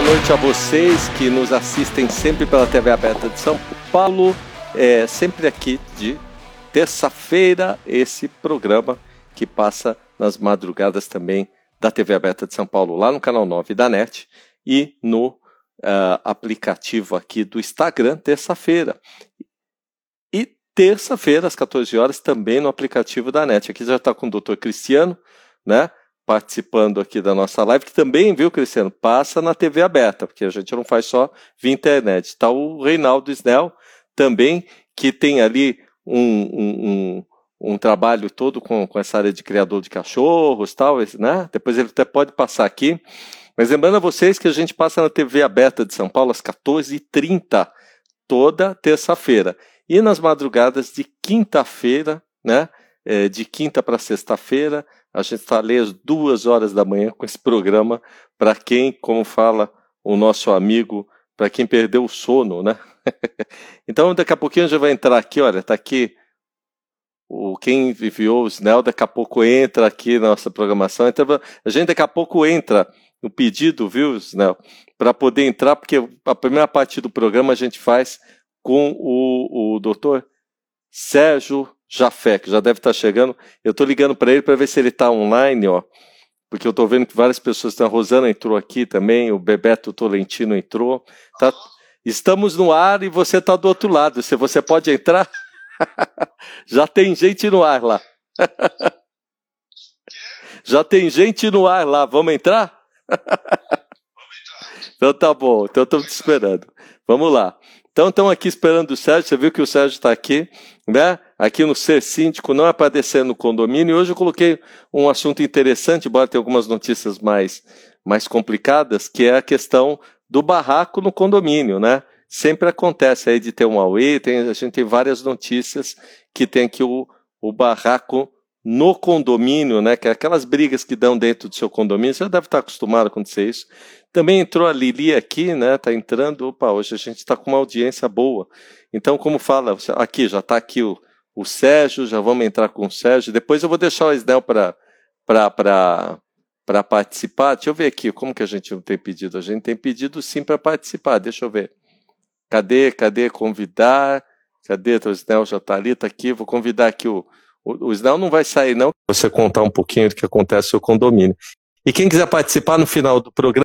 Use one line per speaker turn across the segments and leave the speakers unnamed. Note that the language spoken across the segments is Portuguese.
boa noite a vocês que nos assistem sempre pela TV aberta de São Paulo. É sempre aqui de terça-feira esse programa que passa nas madrugadas também da TV aberta de São Paulo, lá no canal 9 da NET e no uh, aplicativo aqui do Instagram, terça-feira. E terça-feira, às 14 horas, também no aplicativo da NET. Aqui já está com o doutor Cristiano, né? Participando aqui da nossa live, que também, viu, Cristiano, passa na TV aberta, porque a gente não faz só via internet. Está o Reinaldo Snell também, que tem ali um, um, um, um trabalho todo com, com essa área de criador de cachorros tal, né? Depois ele até pode passar aqui. Mas lembrando a vocês que a gente passa na TV aberta de São Paulo às 14h30, toda terça-feira. E nas madrugadas de quinta-feira, né? É, de quinta para sexta-feira, a gente está ali às duas horas da manhã com esse programa para quem, como fala o nosso amigo, para quem perdeu o sono, né? então daqui a pouquinho a gente vai entrar aqui, olha, está aqui o quem enviou o Snell, daqui a pouco entra aqui na nossa programação. Então, a gente daqui a pouco entra no pedido, viu, Snell, para poder entrar, porque a primeira parte do programa a gente faz com o, o doutor Sérgio Jafé, que já deve estar chegando. Eu estou ligando para ele para ver se ele está online, ó. Porque eu estou vendo que várias pessoas estão. A Rosana entrou aqui também, o Bebeto Tolentino entrou. Tá... Estamos no ar e você está do outro lado. Se você pode entrar, já tem gente no ar lá. já tem gente no ar lá. Vamos entrar? então tá bom. Então estamos te esperando. Vamos lá. Então estão aqui esperando o Sérgio. Você viu que o Sérgio está aqui, né? Aqui no Ser Síndico, não para descer no condomínio. Hoje eu coloquei um assunto interessante, embora tenha algumas notícias mais, mais complicadas, que é a questão do barraco no condomínio, né? Sempre acontece aí de ter um AUE, tem, a gente tem várias notícias que tem aqui o, o barraco no condomínio, né? Que é aquelas brigas que dão dentro do seu condomínio, você já deve estar acostumado a acontecer isso. Também entrou a Lili aqui, né? Está entrando. Opa, hoje a gente está com uma audiência boa. Então, como fala, aqui já está aqui o, o Sérgio, já vamos entrar com o Sérgio. Depois eu vou deixar o Esnel para participar. Deixa eu ver aqui, como que a gente não tem pedido? A gente tem pedido sim para participar, deixa eu ver. Cadê, cadê convidar? Cadê? O Snell já está ali, está aqui. Vou convidar aqui o, o, Snell não vai sair, não. Você contar um pouquinho do que acontece no seu condomínio. E quem quiser participar no final do programa,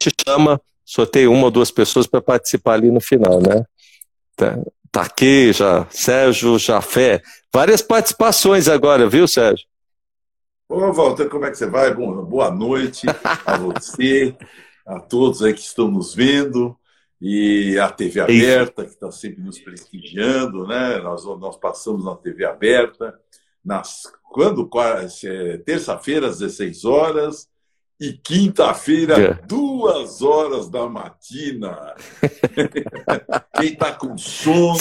te chama, sorteia uma ou duas pessoas para participar ali no final, né? Taqueja, tá Sérgio Jafé. Várias participações agora, viu, Sérgio?
Ô, Walter, como é que você vai? Boa noite a você, a todos aí que estão nos vendo, e a TV aberta, que está sempre nos prestigiando, né? Nós, nós passamos na TV aberta, nas, quando? É, terça-feira, às 16 horas, e quinta-feira, é. duas horas da matina. Quem está com sono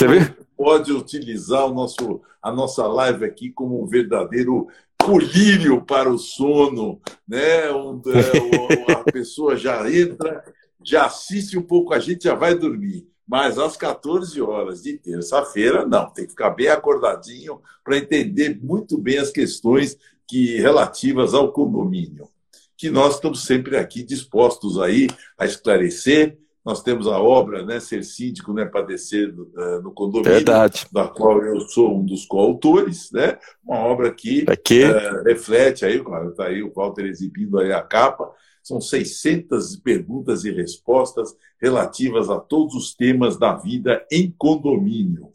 pode utilizar o nosso, a nossa live aqui como um verdadeiro colírio para o sono. Né? É, a pessoa já entra, já assiste um pouco, a gente já vai dormir. Mas às 14 horas de terça-feira, não, tem que ficar bem acordadinho para entender muito bem as questões que relativas ao condomínio que nós estamos sempre aqui dispostos aí a esclarecer. Nós temos a obra, né, Ser Síndico, né, Padecer uh, no Condomínio,
Verdade.
da qual eu sou um dos coautores, né? Uma obra que
aqui.
Uh, reflete aí, está aí o Walter exibindo aí a capa, são 600 perguntas e respostas relativas a todos os temas da vida em condomínio.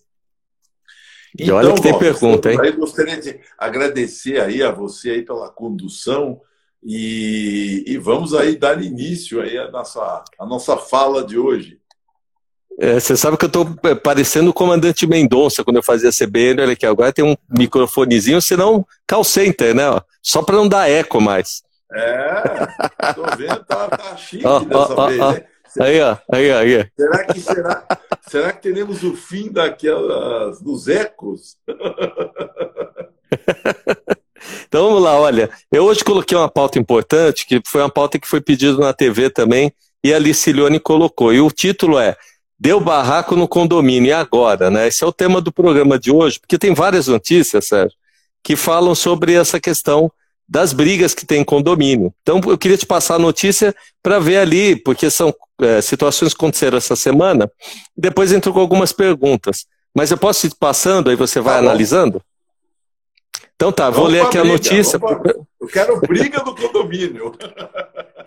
E então, olha que tem Walter, pergunta, hein?
Eu gostaria de agradecer aí a você aí pela condução e, e, vamos aí dar início aí à nossa, à nossa fala de hoje.
É, você sabe que eu estou parecendo o comandante Mendonça quando eu fazia CBN, olha aqui, agora tem um microfonezinho, senão call center, né? Só para não dar eco mais.
É, tô vendo, tá, tá chique oh, dessa oh, vez, oh, né?
Será, aí, ó, aí, aí.
Será que, será, será que teremos o fim daquelas, dos ecos?
Então vamos lá, olha. Eu hoje coloquei uma pauta importante, que foi uma pauta que foi pedida na TV também, e a Licilione colocou. E o título é Deu barraco no condomínio, e agora? Né? Esse é o tema do programa de hoje, porque tem várias notícias, Sérgio, que falam sobre essa questão das brigas que tem em condomínio. Então, eu queria te passar a notícia para ver ali, porque são é, situações que aconteceram essa semana, e depois entro com algumas perguntas. Mas eu posso ir passando, aí você vai tá analisando? Então tá, vou ler aqui briga, a notícia.
Eu quero briga do condomínio.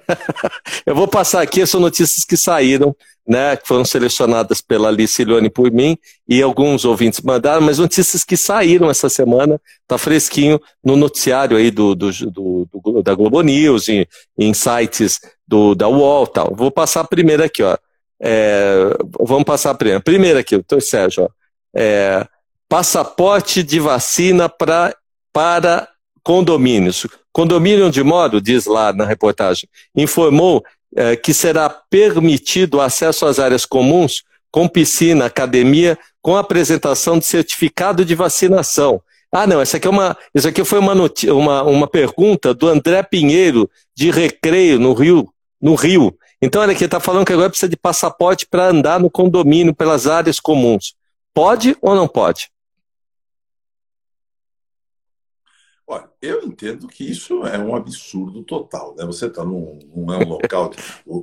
eu vou passar aqui, são notícias que saíram, né, que foram selecionadas pela Alice Leone por mim, e alguns ouvintes mandaram, mas notícias que saíram essa semana, tá fresquinho no noticiário aí do, do, do, do da Globo News, em, em sites do, da UOL tal. Vou passar a primeira aqui, ó. É, vamos passar a primeira. Primeira aqui, doutor Sérgio, ó. É, passaporte de vacina pra, para condomínios. Condomínio de modo, diz lá na reportagem, informou é, que será permitido acesso às áreas comuns com piscina, academia, com apresentação de certificado de vacinação. Ah, não, essa aqui, é uma, essa aqui foi uma, uma, uma pergunta do André Pinheiro, de Recreio, no Rio. No Rio. Então, olha aqui, está falando que agora precisa de passaporte para andar no condomínio, pelas áreas comuns. Pode ou não pode?
Olha, eu entendo que isso é um absurdo total. Né? Você está num, num é um local.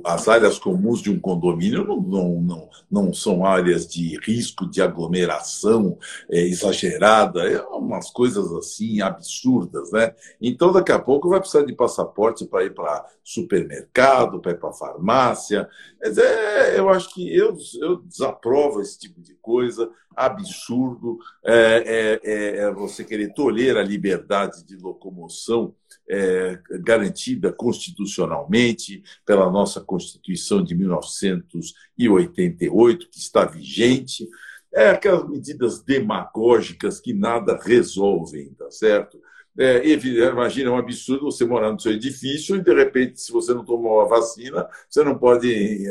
As áreas comuns de um condomínio não, não, não, não são áreas de risco de aglomeração é, exagerada, é umas coisas assim absurdas. Né? Então, daqui a pouco vai precisar de passaporte para ir para supermercado, para ir para farmácia. Mas é, eu acho que eu, eu desaprovo esse tipo de coisa absurdo é, é, é, é você querer tolher a liberdade de locomoção é, garantida constitucionalmente pela nossa Constituição de 1988, que está vigente. É aquelas medidas demagógicas que nada resolvem, tá certo? É, imagina, é um absurdo você morar no seu edifício e, de repente, se você não tomou a vacina, você não pode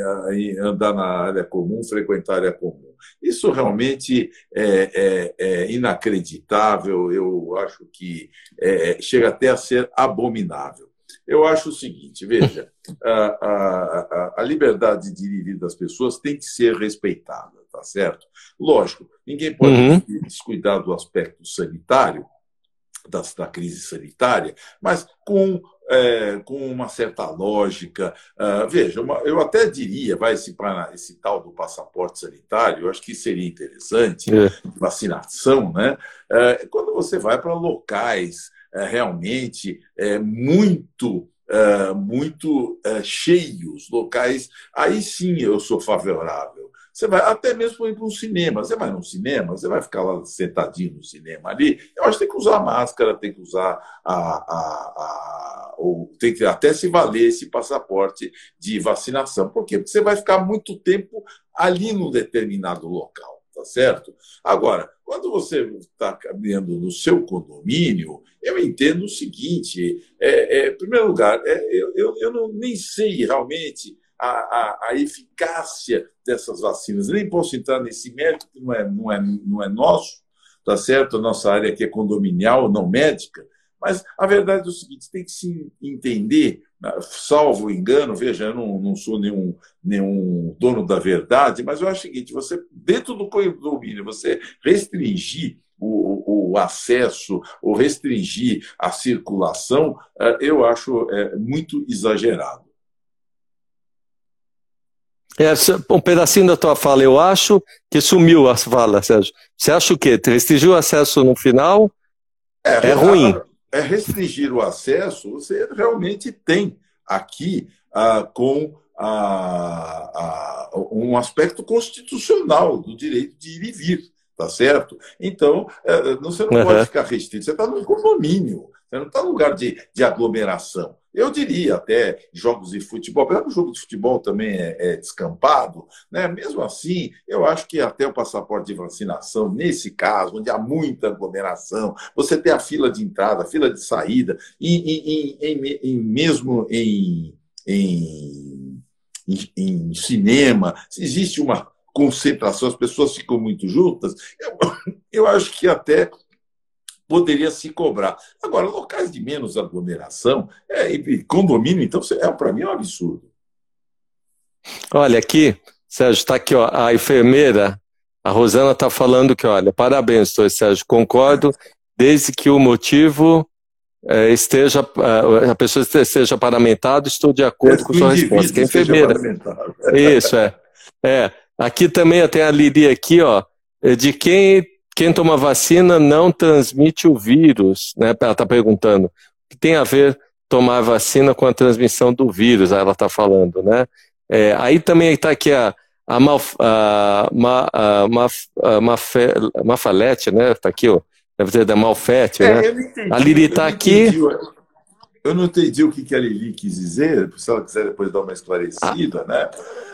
andar na área comum, frequentar a área comum. Isso realmente é, é, é inacreditável, eu acho que é, chega até a ser abominável. Eu acho o seguinte, veja, a, a, a liberdade de ir das pessoas tem que ser respeitada, tá certo? Lógico, ninguém pode uhum. descuidar do aspecto sanitário, da, da crise sanitária, mas com é, com uma certa lógica. Uh, veja, uma, eu até diria, vai esse, esse tal do passaporte sanitário, eu acho que seria interessante, é. vacinação, né? Uh, quando você vai para locais uh, realmente é, muito muito cheios, locais, aí sim eu sou favorável. Você vai até mesmo ir para um cinema. Você vai num cinema, você vai ficar lá sentadinho no cinema ali. Eu acho que tem que usar máscara, tem que usar a, a, a ou tem que até se valer esse passaporte de vacinação. Por quê? Porque você vai ficar muito tempo ali num determinado local, tá certo? Agora, quando você está caminhando no seu condomínio, eu entendo o seguinte: é, é, em primeiro lugar, é, eu, eu, eu não, nem sei realmente a, a, a, eficácia dessas vacinas. Nem posso entrar nesse mérito, que não é, não é, não é nosso, tá certo? A nossa área aqui é condominial, não médica. Mas a verdade é o seguinte: tem que se entender, né, salvo engano, veja, eu não, não sou nenhum, nenhum dono da verdade, mas eu acho o seguinte: você, dentro do condomínio, você restringir o, o, acesso ou restringir a circulação, eh, eu acho é, muito exagerado.
É, um pedacinho da tua fala, eu acho que sumiu a fala, Sérgio. Você acha o quê? Restringir o acesso no final é, é ruim.
É restringir o acesso, você realmente tem aqui ah, com ah, ah, um aspecto constitucional do direito de ir e vir, tá certo? Então, é, você não uhum. pode ficar restrito, você está num condomínio, você não está num lugar de, de aglomeração. Eu diria até jogos de futebol, apesar que o jogo de futebol também é, é, descampado, né? mesmo assim, eu acho que até o passaporte de vacinação, nesse caso, onde há muita aglomeração, você tem a fila de entrada, a fila de saída, e, mesmo em, em, em, cinema, se existe uma concentração, as pessoas ficam muito juntas, eu, eu acho que até poderia se cobrar. Agora, locais de menos aglomeração, é, condomínio, então, é, para mim é um absurdo.
Olha, aqui, Sérgio, está aqui ó, a enfermeira, a Rosana está falando que, olha, parabéns, doutor Sérgio, concordo, desde que o motivo é, esteja a pessoa esteja paramentada, estou de acordo é, com sua resposta. Que é enfermeira. Isso é. É. Aqui também tem a Lili aqui, ó, de quem quem toma vacina não transmite o vírus, né? Ela está perguntando. O que tem a ver tomar vacina com a transmissão do vírus? Ela está falando, né? É, aí também está aqui a, a, Malf, a, a, Maf, a Mafalete, né? Está aqui, ó. Deve ser da Malfete, é, né? Entendi, a Lili está aqui. Entendi,
eu não entendi o que a Lili quis dizer, se ela quiser depois dar uma esclarecida, né?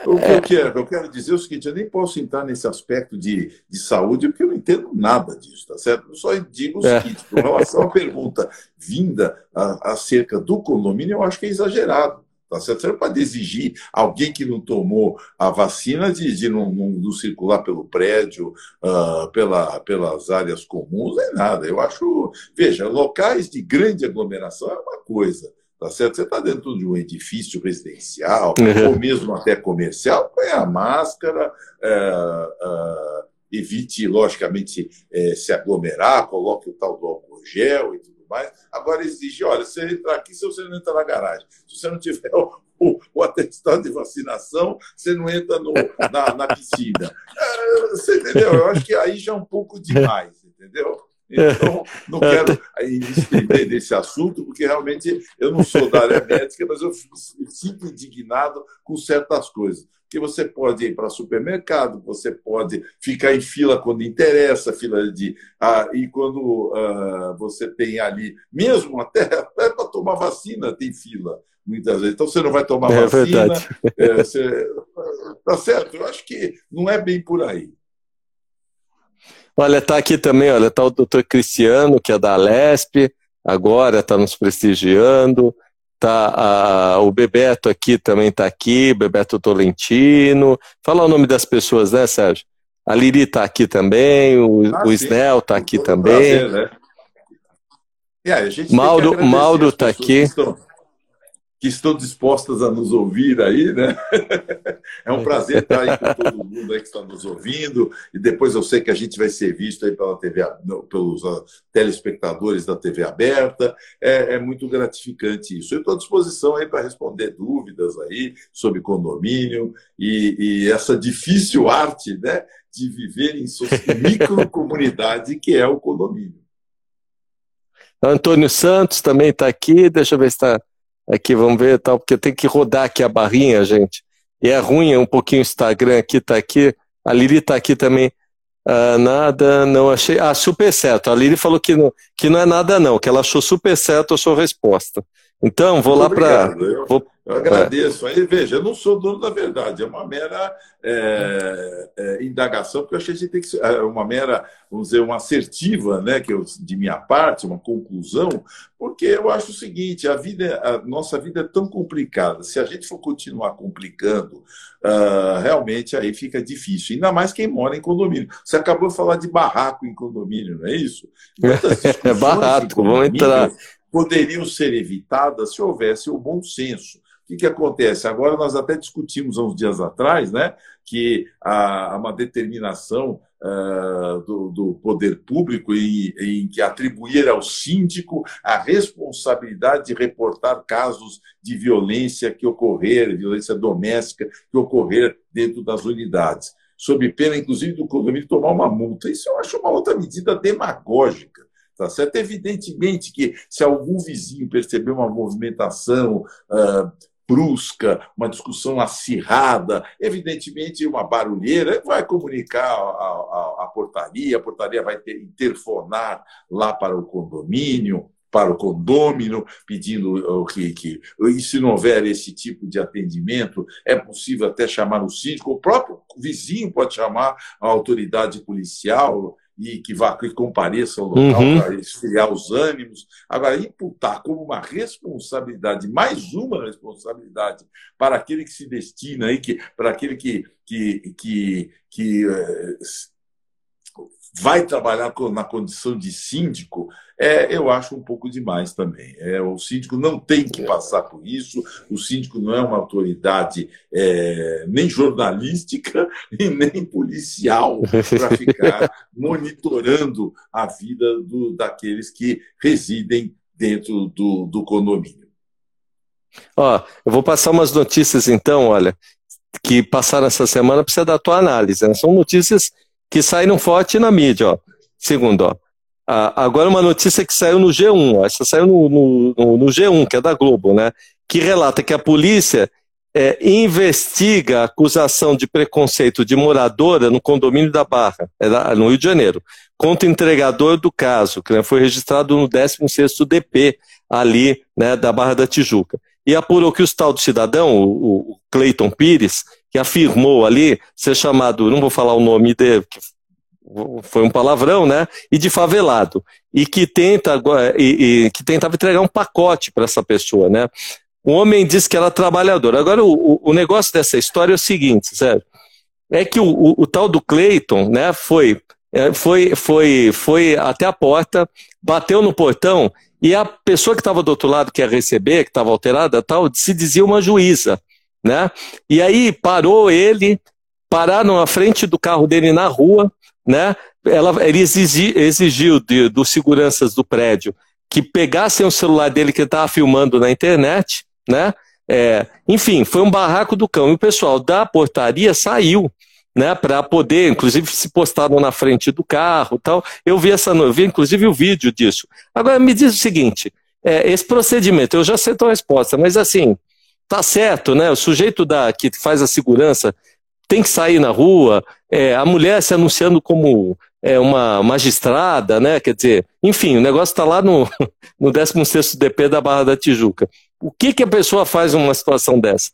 O que é... eu, quero, eu quero dizer é o seguinte: eu nem posso entrar nesse aspecto de, de saúde, porque eu não entendo nada disso, tá certo? Eu só digo o é. seguinte: com relação à pergunta vinda acerca do condomínio, eu acho que é exagerado. Tá certo? Você não pode exigir alguém que não tomou a vacina de, de não, não, não circular pelo prédio, uh, pela, pelas áreas comuns, é nada. Eu acho. Veja, locais de grande aglomeração é uma coisa. Tá certo? Você está dentro de um edifício residencial, uhum. ou mesmo até comercial, põe a máscara, é, é, evite, logicamente, é, se aglomerar, coloque o tal do álcool gel e tudo mais. Agora exige, olha, você entrar aqui se você não entrar na garagem. Se você não tiver o, o, o atestado de vacinação, você não entra no, na, na piscina. Você entendeu? Eu acho que aí já é um pouco demais, entendeu? Então, não quero estender nesse assunto, porque realmente eu não sou da área médica, mas eu fico indignado com certas coisas que você pode ir para supermercado, você pode ficar em fila quando interessa, fila de ah, e quando ah, você tem ali, mesmo até, até para tomar vacina tem fila muitas vezes. Então você não vai tomar é vacina, é, você, tá certo? Eu acho que não é bem por aí.
Olha, está aqui também, olha, está o doutor Cristiano, que é da Alesp, agora está nos prestigiando. Tá, a, o Bebeto aqui também está aqui, Bebeto Tolentino. Fala o nome das pessoas, né, Sérgio? A Liri está aqui também, o, ah, o Snell está aqui também. Prazer, né? Mauro, Mauro está aqui. Estão,
que estão dispostas a nos ouvir aí, né? É um prazer estar aí com todo mundo aí que está nos ouvindo. E depois eu sei que a gente vai ser visto aí pela TV, pelos ah, telespectadores da TV aberta. É, é muito gratificante isso. Eu estou à disposição aí para responder dúvidas aí sobre condomínio e, e essa difícil arte, né, de viver em microcomunidade que é o condomínio.
Antônio Santos também está aqui. Deixa eu ver se está Aqui, vamos ver tal, porque tem que rodar aqui a barrinha, gente. E é ruim, é um pouquinho o Instagram aqui, tá aqui. A Lili tá aqui também. Ah, nada, não achei. Ah, super certo. A Lili falou que não, que não é nada, não, que ela achou super certo a sua resposta. Então, vou Muito lá para.
Vou... Eu agradeço. Aí, veja, eu não sou dono da verdade, é uma mera é, é, indagação, porque eu achei que a gente tem que ser é uma mera, vamos dizer, uma assertiva, né, que eu, de minha parte, uma conclusão, porque eu acho o seguinte: a vida, a nossa vida é tão complicada. Se a gente for continuar complicando, uh, realmente aí fica difícil. Ainda mais quem mora em condomínio. Você acabou de falar de barraco em condomínio, não é isso?
É barraco, vamos entrar
poderiam ser evitadas se houvesse o bom senso. O que, que acontece? Agora nós até discutimos há uns dias atrás né, que há uma determinação uh, do, do, poder público em, em, que atribuir ao síndico a responsabilidade de reportar casos de violência que ocorrer, violência doméstica que ocorrer dentro das unidades, sob pena, inclusive, do condomínio tomar uma multa. Isso eu acho uma outra medida demagógica. Tá certo? Evidentemente que se algum vizinho perceber uma movimentação uh, brusca, uma discussão acirrada, evidentemente uma barulheira, vai comunicar a, a, a portaria, a portaria vai ter, interfonar lá para o condomínio, para o condômino, pedindo que, que, e se não houver esse tipo de atendimento, é possível até chamar o síndico, o próprio vizinho pode chamar a autoridade policial, e que vá que compareça ao local uhum. para esfriar os ânimos. Agora, imputar como uma responsabilidade, mais uma responsabilidade para aquele que se destina aí, que, para aquele que, que, que, que eh, vai trabalhar na condição de síndico, é, eu acho um pouco demais também. É, o síndico não tem que passar por isso, o síndico não é uma autoridade é, nem jornalística e nem policial para ficar monitorando a vida do, daqueles que residem dentro do, do condomínio.
Ó, eu vou passar umas notícias então, olha, que passaram essa semana para você dar a tua análise. Né? São notícias que saíram forte na mídia, ó. Segundo, ó. agora uma notícia que saiu no G1, ó. essa saiu no, no, no, G1, que é da Globo, né? Que relata que a polícia é, investiga a acusação de preconceito de moradora no condomínio da Barra, é no Rio de Janeiro, contra o entregador do caso, que né, foi registrado no 16º DP, ali né, da Barra da Tijuca. E apurou que o tal do cidadão, o, o Cleiton Pires, que afirmou ali ser chamado, não vou falar o nome dele, foi um palavrão, né? E de favelado. E que tenta e, e que tentava entregar um pacote para essa pessoa, né? O homem disse que era trabalhador. Agora, o, o negócio dessa história é o seguinte, sério. É que o, o, o tal do Cleiton, né, foi, é, foi, foi, foi até a porta, bateu no portão e a pessoa que estava do outro lado, que ia receber, que estava alterada, tal, se dizia uma juíza né? E aí parou ele, pararam na frente do carro dele na rua, né? Ela, ele exigi, exigiu dos seguranças do prédio que pegassem o celular dele que ele estava filmando na internet, né? É, enfim, foi um barraco do cão. E o pessoal da portaria saiu, né, para poder, inclusive se postaram na frente do carro, tal. Eu vi essa, vi inclusive o vídeo disso. Agora me diz o seguinte: é, esse procedimento, eu já sei a resposta, mas assim, tá certo, né? O sujeito da, que faz a segurança tem que sair na rua, é, a mulher se anunciando como é, uma magistrada, né? Quer dizer, enfim, o negócio está lá no, no 16 DP da Barra da Tijuca. O que, que a pessoa faz numa situação dessa?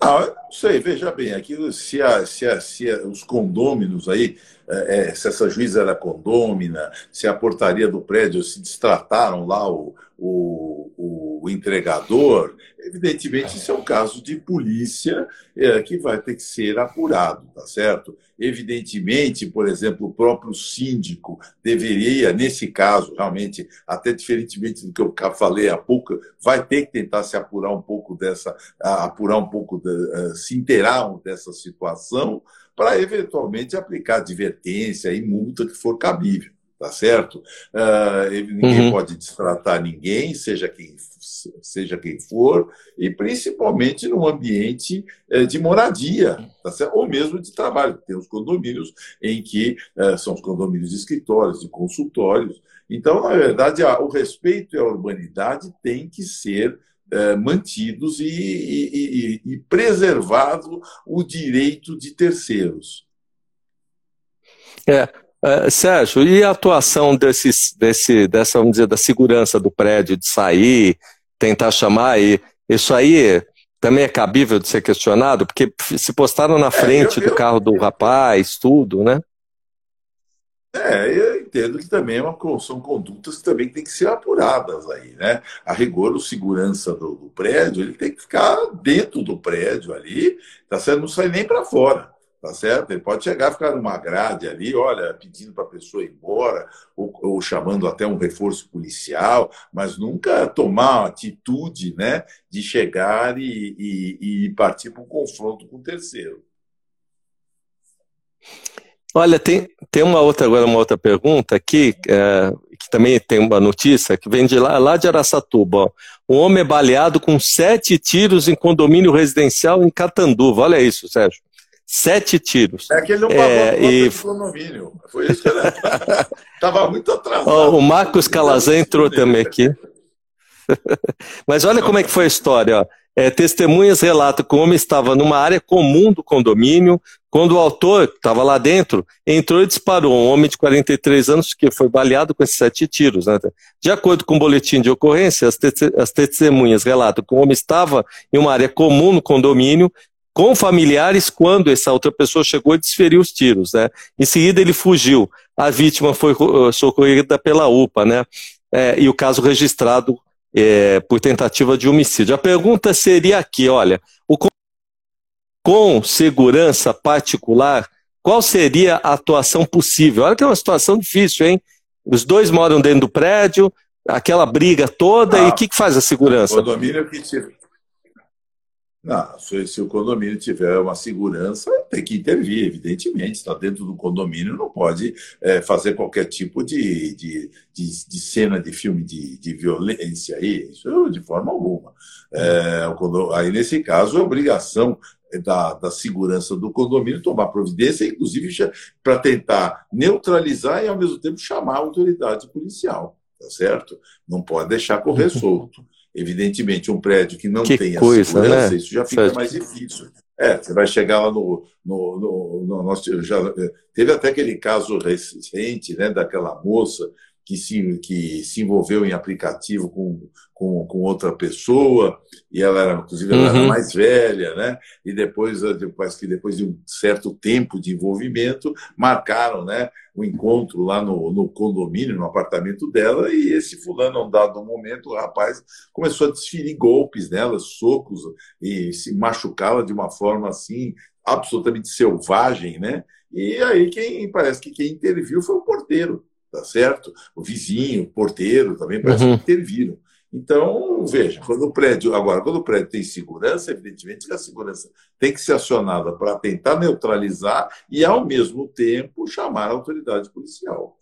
Ah, não sei, veja bem, aquilo, se, a, se, a, se a, os condôminos aí, é, é, se essa juíza era condômina, se a portaria do prédio se destrataram lá o, o, o, entregador, evidentemente isso é um caso de polícia é, que vai ter que ser apurado, tá certo? Evidentemente, por exemplo, o próprio síndico deveria, nesse caso, realmente, até diferentemente do que eu falei há pouco, vai ter que tentar se apurar um pouco dessa, apurar um pouco, de, se inteirar dessa situação, para eventualmente aplicar advertência e multa que for cabível tá certo? Uh, ninguém uhum. pode destratar ninguém, seja quem, seja quem for, e principalmente num ambiente uh, de moradia, tá certo? ou mesmo de trabalho. Tem os condomínios em que uh, são os condomínios de escritórios, de consultórios. Então, na verdade, o respeito e a urbanidade têm que ser eh, mantidos e, e, e, e preservado o direito de terceiros.
É, Uh, Sérgio, e a atuação desses, desse, dessa, vamos dizer, da segurança do prédio, de sair, tentar chamar, e isso aí também é cabível de ser questionado, porque se postaram na frente é, eu, eu, do carro do rapaz, tudo, né?
É, eu entendo que também é uma, são condutas que também têm que ser apuradas aí, né? A rigor, o segurança do, do prédio, ele tem que ficar dentro do prédio ali, tá certo? Não sai nem para fora tá certo? Ele pode chegar ficar numa grade ali, olha, pedindo para a pessoa ir embora, ou, ou, chamando até um reforço policial, mas nunca tomar atitude né, de chegar e, e, e partir para um confronto com o terceiro.
Olha, tem, tem uma outra agora, uma outra pergunta aqui, é, que também tem uma notícia que vem de lá, lá de Araçatuba. Um homem é baleado com sete tiros em condomínio residencial em Catanduva. Olha isso, Sérgio. Sete tiros.
É que ele não pagou é, e... condomínio. Foi isso que ele estava muito atrasado.
O Marcos Calazan entrou também aqui. Mas olha como é que foi a história. Ó. É, testemunhas relatam que o homem estava numa área comum do condomínio, quando o autor, que estava lá dentro, entrou e disparou. Um homem de 43 anos que foi baleado com esses sete tiros. Né? De acordo com o boletim de ocorrência, as, te as testemunhas relatam que o homem estava em uma área comum no condomínio, com familiares quando essa outra pessoa chegou e desferiu os tiros. Né? Em seguida, ele fugiu. A vítima foi uh, socorrida pela UPA, né? É, e o caso registrado é, por tentativa de homicídio. A pergunta seria aqui, olha, o, com segurança particular, qual seria a atuação possível? Olha que é uma situação difícil, hein? Os dois moram dentro do prédio, aquela briga toda, ah, e o que, que faz a segurança?
O condomínio que Não, se o condomínio tiver uma segurança, tem que intervir, evidentemente. Está dentro do condomínio, não pode é, fazer qualquer tipo de, de, de, de, cena de filme de, de violência aí, isso de forma alguma. É, aí, nesse caso, é obrigação da, da, segurança do condomínio tomar providência, inclusive para tentar neutralizar e, ao mesmo tempo, chamar a autoridade policial, tá certo? Não pode deixar correr solto. Evidentemente, um prédio que não
que
tem
coisa,
segurança,
né?
isso já fica mais difícil. É, você vai chegar lá no. no, no, no nosso, já, teve até aquele caso recente né, daquela moça que se, que se envolveu em aplicativo com, com, com outra pessoa, e ela era, inclusive, ela uhum. era mais velha, né? E depois, depois, que depois de um certo tempo de envolvimento, marcaram né, o um encontro lá no, no condomínio, no apartamento dela, e esse fulano, a um dado momento, o rapaz começou a desferir golpes nela, socos, e se machucá-la de uma forma assim, absolutamente selvagem, né? E aí quem parece que quem interviu foi o porteiro tá certo? O vizinho, o porteiro também parece uhum. que interviram. Então, veja, quando o prédio, agora, quando o prédio tem segurança, evidentemente que a segurança tem que ser acionada para tentar neutralizar e, ao mesmo tempo, chamar a autoridade policial.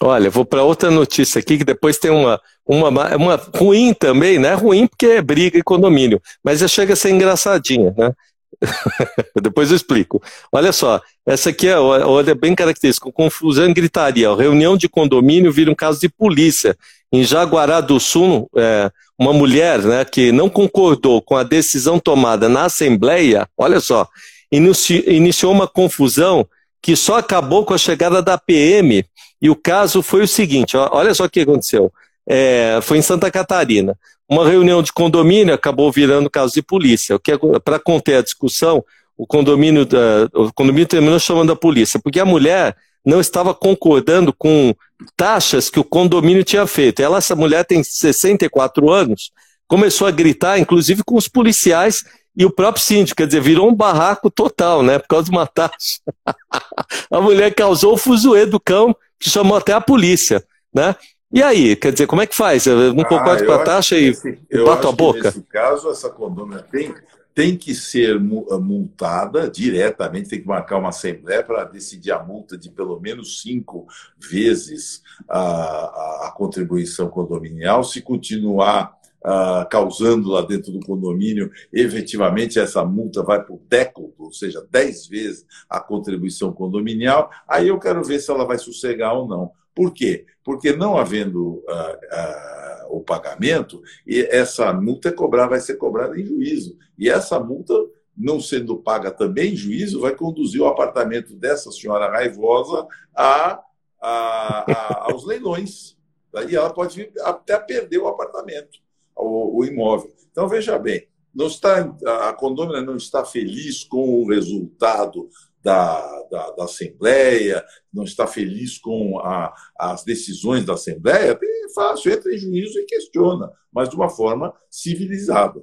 Olha, vou para outra notícia aqui, que depois tem uma, uma, uma ruim também, né? Ruim porque é briga e condomínio, mas já chega a ser engraçadinha, né? Depois eu explico. Olha só, essa aqui é, olha, bem característica, confusão e gritaria. Reunião de condomínio vira um caso de polícia. Em Jaguará do Sul, é, uma mulher né, que não concordou com a decisão tomada na Assembleia, olha só, inici, iniciou uma confusão que só acabou com a chegada da PM. E o caso foi o seguinte: olha só o que aconteceu. É, foi em Santa Catarina. Uma reunião de condomínio acabou virando caso de polícia. É, para conter a discussão, o condomínio, da, o condomínio terminou chamando a polícia, porque a mulher não estava concordando com taxas que o condomínio tinha feito. Ela, essa mulher tem 64 anos, começou a gritar, inclusive com os policiais e o próprio síndico, quer dizer, virou um barraco total, né, por causa de uma taxa. a mulher causou o fuzuê do cão, que chamou até a polícia, né? E aí, quer dizer, como é que faz? Eu não concordo ah, com a taxa e esse, bato a boca?
Nesse caso, essa condômina tem, tem que ser eh, multada diretamente, tem que marcar uma assembleia para decidir a multa de pelo menos cinco vezes a, a, a contribuição condominial. Se continuar Uh, causando lá dentro do condomínio, efetivamente essa multa vai o décimo, ou seja, dez vezes a contribuição condominial, aí eu quero ver se ela vai sossegar ou não. Por quê? Porque não havendo ah, ah, o pagamento, essa multa é cobrar, vai ser cobrada em juízo. E essa multa, não sendo paga também em juízo, vai conduzir o apartamento dessa senhora raivosa a, a, a aos leilões. Daí ela pode até perder o apartamento, o, o imóvel. Então, veja bem, não está, a condômina não está feliz com o resultado da, da, da Assembleia, não está feliz com a, as decisões da Assembleia, é fácil, entra em juízo e questiona, mas de uma forma civilizada.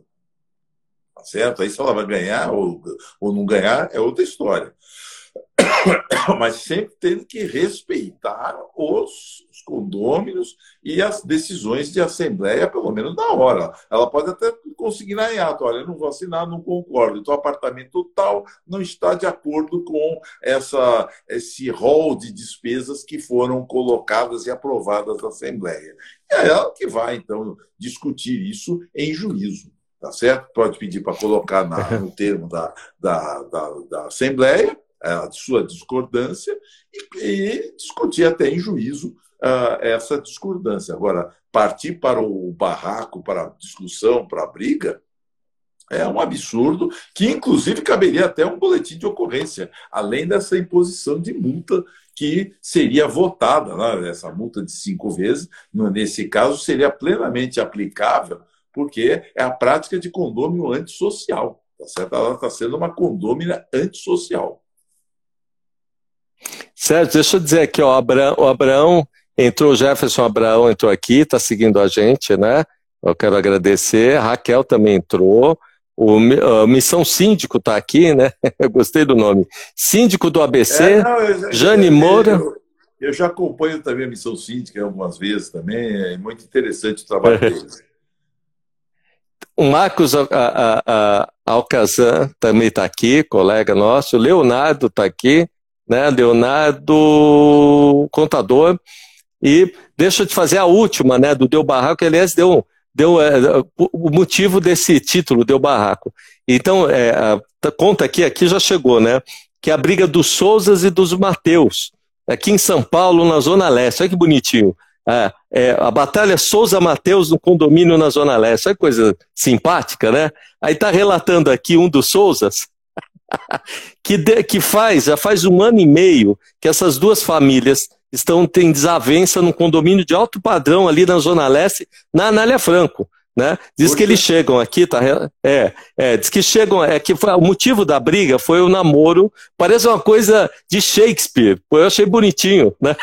Tá certo? Aí se ela vai ganhar ou, ou não ganhar é outra história. Mas sempre tendo que respeitar os, os condôminos e as decisões de assembleia, pelo menos na hora. Ela pode até conseguir na ato, olha, não vou assinar, não concordo. Então, o apartamento tal não está de acordo com essa, esse rol de despesas que foram colocadas e aprovadas na Assembleia. E é ela que vai, então, discutir isso em juízo. Tá certo? Pode pedir para colocar na, no termo da, da, da, da Assembleia a sua discordância e, e discutir até em juízo uh, essa discordância. Agora, partir para o barraco, para a discussão, para a briga, é um absurdo que, inclusive, caberia até um boletim de ocorrência, além dessa imposição de multa que seria votada, né? essa multa de cinco vezes, nesse caso, seria plenamente aplicável, porque é a prática de condômino antissocial. Tá certo? Ela está sendo uma condômina antissocial.
Certo, deixa eu dizer aqui, ó, o Abraão entrou, o Jefferson Abraão entrou aqui, está seguindo a gente, né? Eu quero agradecer. A Raquel também entrou. O uh, Missão Síndico está aqui, né? Eu gostei do nome. Síndico do ABC, é, não, eu, Jane Moura.
Eu, eu, já acompanho também a Missão Síndica algumas vezes também. É muito interessante o trabalho deles.
o Marcos a, a, a, Alcazan também está aqui, colega nosso. Leonardo está aqui, né? Leonardo Contador. E deixa eu te fazer a última, né? Do Deu Barraco, aliás deu, deu é, o motivo desse título, Deu Barraco. Então, é, conta aqui, aqui já chegou, né? Que é a briga dos Souzas e dos Mateus, aqui em São Paulo, na Zona Leste. Olha que bonitinho. É, é, a Batalha Souza Mateus no condomínio na Zona Leste. Olha que coisa simpática, né? Aí está relatando aqui um dos Souzas, que, de, que faz, já faz um ano e meio que essas duas famílias estão têm desavença num condomínio de alto padrão ali na Zona Leste, na Anália Franco. Né? Diz Poxa. que eles chegam aqui, tá? É, é, diz que chegam, é que foi, o motivo da briga foi o namoro, parece uma coisa de Shakespeare, eu achei bonitinho, né?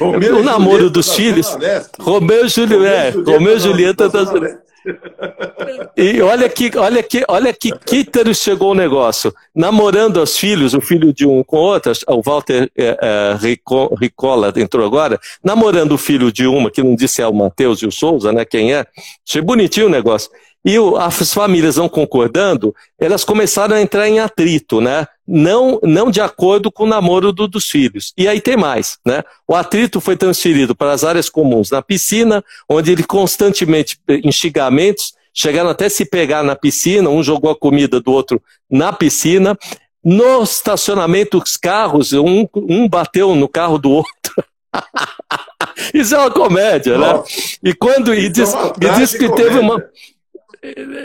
o namoro dos filhos. Romeu e Julieta. Romeu e Julieta da E olha que, olha que, olha que quítero chegou o negócio. Namorando os filhos, o filho de um com outro, o Walter é, é, Ricola entrou agora, namorando o filho de uma, que não disse é o Matheus e o Souza, né? Quem é? Achei bonitinho o negócio. E o, as famílias não concordando, elas começaram a entrar em atrito, né? Não, não de acordo com o namoro do, dos filhos. E aí tem mais, né? O atrito foi transferido para as áreas comuns na piscina, onde ele constantemente, em xingamentos, chegaram até se pegar na piscina, um jogou a comida do outro na piscina. No estacionamento, os carros, um, um bateu no carro do outro. Isso é uma comédia, né? E quando e diz, é e diz que teve uma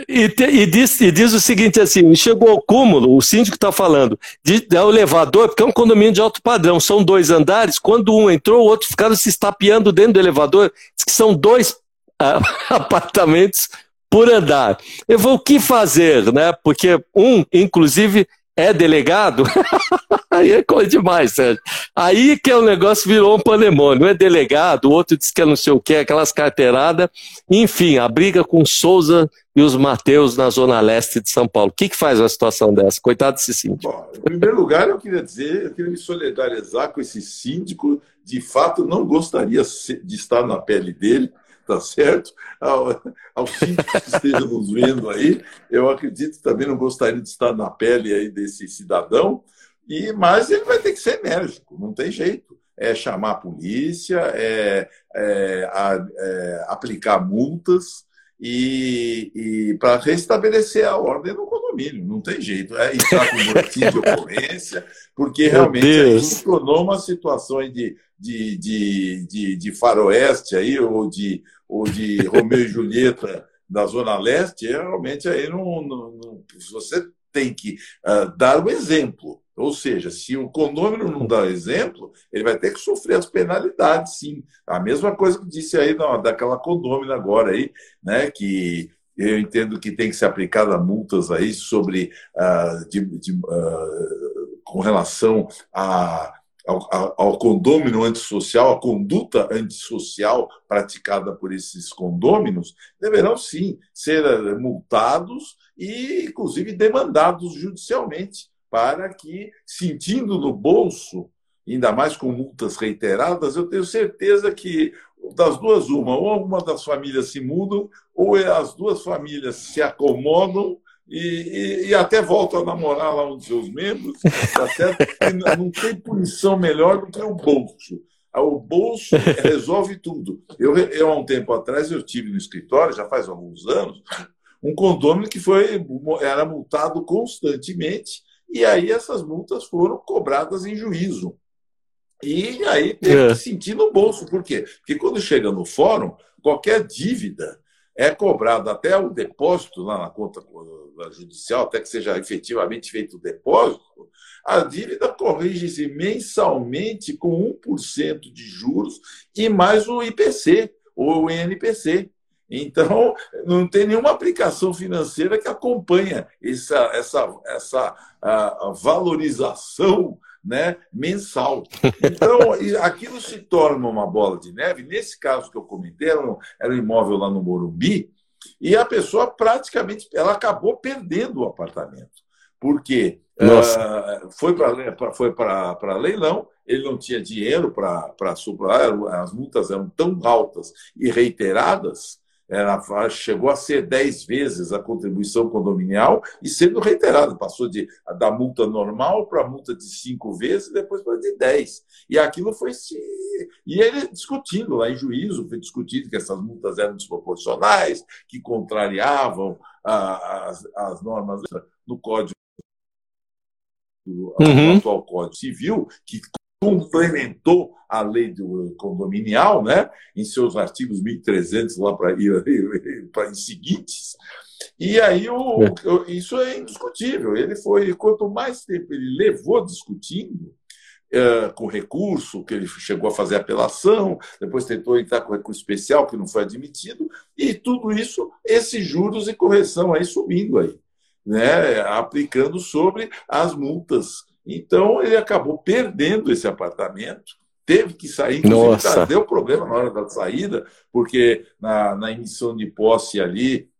e, te, e, diz, e, diz, o seguinte assim, chegou ao cúmulo, o síndico está falando, de, é o elevador, porque é um condomínio de alto padrão, são dois andares, quando um entrou, o outro ficaram se estapeando dentro do elevador, diz que são dois ah, apartamentos por andar. Eu vou o que fazer, né? Porque um, inclusive, é delegado, aí é coisa demais, Sérgio. Aí que é o negócio virou um pandemônio. Um é delegado, o outro diz que é não sei o que, aquelas carteiradas. Enfim, a briga com Souza e os Mateus na zona leste de São Paulo. O que, que faz uma situação dessa? Coitado desse síndico.
Bom, em primeiro lugar, eu queria dizer, eu queria me solidarizar com esse síndico. De fato, não gostaria de estar na pele dele tá certo? Ao, ao síndicos que estejam nos vendo aí, eu acredito também não gostaria de estar na pele aí desse cidadão, e mas ele vai ter que ser enérgico, não tem jeito. É chamar a polícia, é, é, a, é aplicar multas e, e para restabelecer a ordem no condomínio, não tem jeito. É entrar com boletim de ocorrência, porque realmente a gente tornou uma situação de, de, de, de, de faroeste aí, ou de, ou de Romeu e Julieta da Zona Leste, realmente aí não, não, não você tem que uh, dar o exemplo. Ou seja, se o condomínio não dá exemplo, ele vai ter que sofrer as penalidades, sim. A mesma coisa que disse aí não, daquela condomínio agora aí, né, que eu entendo que tem que ser aplicada multas aí sobre uh, de, de, uh, com relação a ao, ao condômino antissocial, a conduta antissocial praticada por esses condôminos, deverão sim ser eh, multados e, inclusive, demandados judicialmente, para que, sentindo no bolso, ainda mais com multas reiteradas, eu tenho certeza que das duas, uma, ou uma das famílias se mudam, ou as duas famílias se acomodam e, e, e, até volta a namorar lá um dos seus membros, tá certo? não tem punição melhor do que o bolso. Ah, o bolso resolve tudo. Eu, eu, há um tempo atrás, eu tive no escritório, já faz alguns anos, um condomínio que foi, era multado constantemente, e aí essas multas foram cobradas em juízo. E aí tem é. que sentir no bolso. Por quê? Porque quando chega no fórum, qualquer dívida é cobrado até o depósito lá na conta judicial, até que seja efetivamente feito o depósito, a dívida corrige-se mensalmente com 1% de juros e mais o IPC, ou o INPC. Então, não tem nenhuma aplicação financeira que acompanha essa, essa, essa a, a valorização né, mensal. Então, aquilo se torna uma bola de neve. Nesse caso que eu comentei, era um, era um imóvel lá no Morumbi, e a pessoa praticamente ela acabou perdendo o apartamento. Porque uh, foi para foi leilão, ele não tinha dinheiro para suprar, as multas eram tão altas e reiteradas era, chegou a ser 10 vezes a contribuição condominial e sendo reiterado. Passou de, da multa normal para a multa de 5 vezes, depois para de 10. E aquilo foi se. E ele discutindo lá em juízo, foi discutido que essas multas eram desproporcionais, que contrariavam as, as normas do Código uhum. atual Código Civil, que complementou a lei do condominial, né, em seus artigos 1300 lá para para seguintes. E aí o, é. isso é indiscutível. Ele foi quanto mais tempo ele levou discutindo é, com recurso, que ele chegou a fazer apelação, depois tentou entrar com recurso especial que não foi admitido, e tudo isso, esses juros e correção aí subindo aí, né, aplicando sobre as multas então ele acabou perdendo esse apartamento, teve que sair, inclusive deu problema na hora da saída, porque na, na emissão de posse ali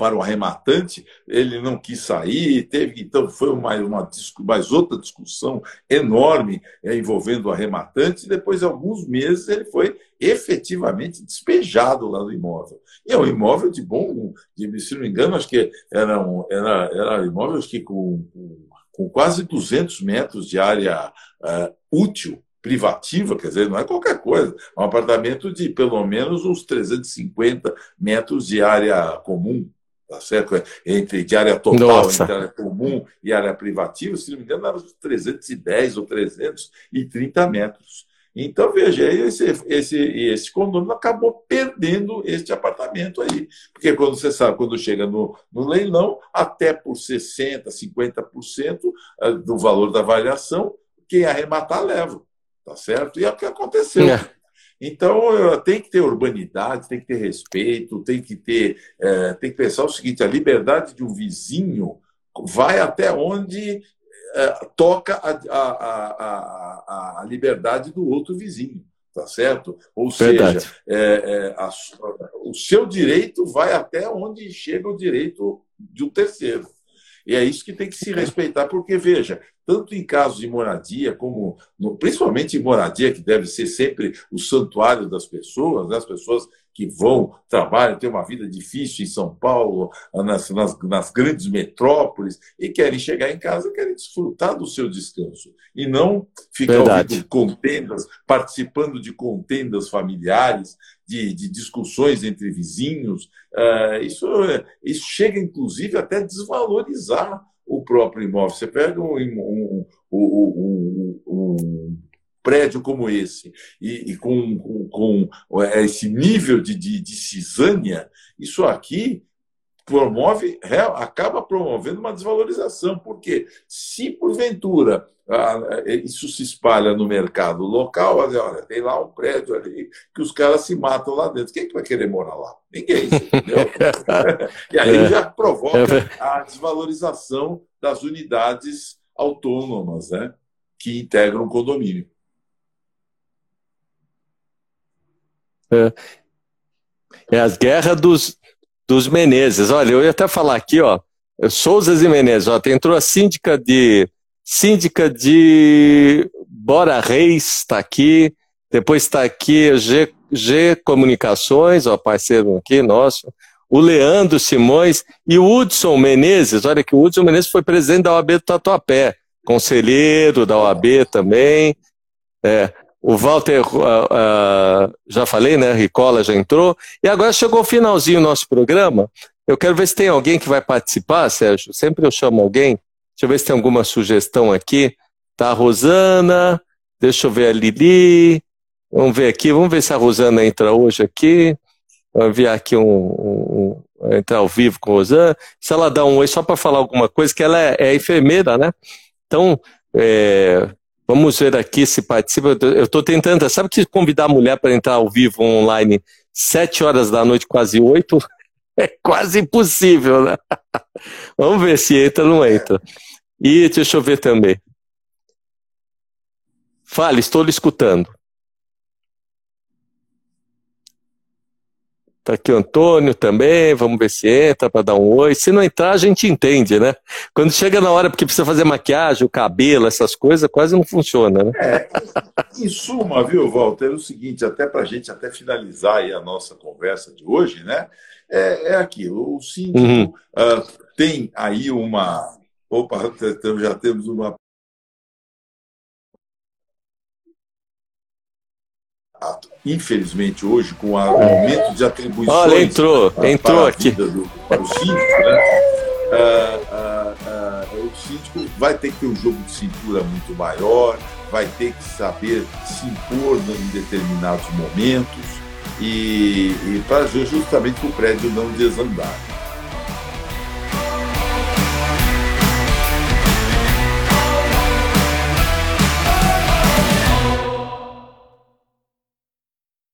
para o arrematante, ele não quis sair, teve então foi mais uma mais outra discussão enorme é, envolvendo o arrematante, e depois de alguns meses ele foi efetivamente despejado lá do imóvel. E é um imóvel de bom, de, se não me engano, acho que era um, era, era imóvel que com, com com quase 200 metros de área uh, útil, privativa, quer dizer, não é qualquer coisa. É um apartamento de pelo menos uns 350 metros de área comum, tá certo? Entre de área total, Nossa. entre área comum e área privativa, se não me engano, era 310 ou 330 metros. Então, veja, esse, esse, esse condomínio acabou perdendo este apartamento aí. Porque quando você sabe, quando chega no, no leilão, até por 60%, 50% eh, do valor da avaliação, quem arrematar leva. Tá certo? E é o que aconteceu. É. Então, tem que ter urbanidade, tem que ter respeito, tem que ter. É, tem que pensar o seguinte: a liberdade de um vizinho vai até onde é, toca a, a, a, a, liberdade do outro vizinho, tá certo? Ou Verdade. seja, é, é, a, o seu direito vai até onde chega o direito de um terceiro. E é isso que tem que se respeitar, porque, veja, tanto em casos de moradia, como no, principalmente em moradia, que deve ser sempre o santuário das pessoas, né? as pessoas que vão, trabalham, têm uma vida difícil em São Paulo, nas, nas, nas grandes metrópoles, e querem chegar em casa, querem desfrutar do seu descanso. E não ficar Verdade. ouvindo contendas, participando de contendas familiares, de, de discussões entre vizinhos. Uh, isso, isso chega, inclusive, até a desvalorizar o próprio imóvel. Você pega um, um, um, um prédio como esse e, e com, com, com, esse nível de, de, de cisânia, isso aqui promove, acaba promovendo uma desvalorização, porque se porventura isso se espalha no mercado local, olha, tem lá um prédio ali que os caras se matam lá dentro. Quem é que vai querer morar lá? Ninguém, entendeu? e aí já provoca é a desvalorização das unidades autônomas né, que integram o condomínio.
É, é as guerras dos, dos Menezes. Olha, eu ia até falar aqui, ó, Souzas e Menezes, ó, entrou a síndica de síndica de Bora Reis, está aqui, depois está aqui G, G Comunicações, ó, parceiro aqui nosso, o Leandro Simões e o Hudson Menezes, olha que o Hudson Menezes foi presidente da OAB do Tatuapé, conselheiro da OAB também, é, o Walter, uh, uh, já falei, né? Ricola já entrou. E agora chegou o finalzinho do nosso programa. Eu quero ver se tem alguém que vai participar, Sérgio. Sempre eu chamo alguém. Deixa eu ver se tem alguma sugestão aqui. Tá Rosana, deixa eu ver a Lili. Vamos ver aqui, vamos ver se a Rosana entra hoje aqui. Vou enviar aqui um, um, um entrar ao vivo com a Rosana. Se ela dá um oi só para falar alguma coisa, que ela é, é enfermeira, né? Então, é, Vamos ver aqui se participa. Eu estou tentando, sabe que convidar a mulher para entrar ao vivo online sete horas da noite, quase oito, é quase impossível, né? Vamos ver se entra ou não entra. E deixa eu ver também. Fale, estou lhe escutando. Tá aqui o Antônio também, vamos ver se entra para dar um oi. Se não entrar, a gente entende, né? Quando chega na hora porque precisa fazer maquiagem, o cabelo, essas coisas, quase não funciona, né?
É, em suma, viu, Walter, é o seguinte, até para a gente até finalizar a nossa conversa de hoje, né? É, é aquilo, o síndico uhum. uh, tem aí uma... Opa, já temos uma infelizmente hoje com o aumento de atribuições
Olha, entrou, para, entrou aqui
do, para o síndico, né? Ah, ah, ah, o síndico vai ter que ter um jogo de cintura muito maior, vai ter que saber se impor em determinados momentos e, e para justamente o prédio não desandar.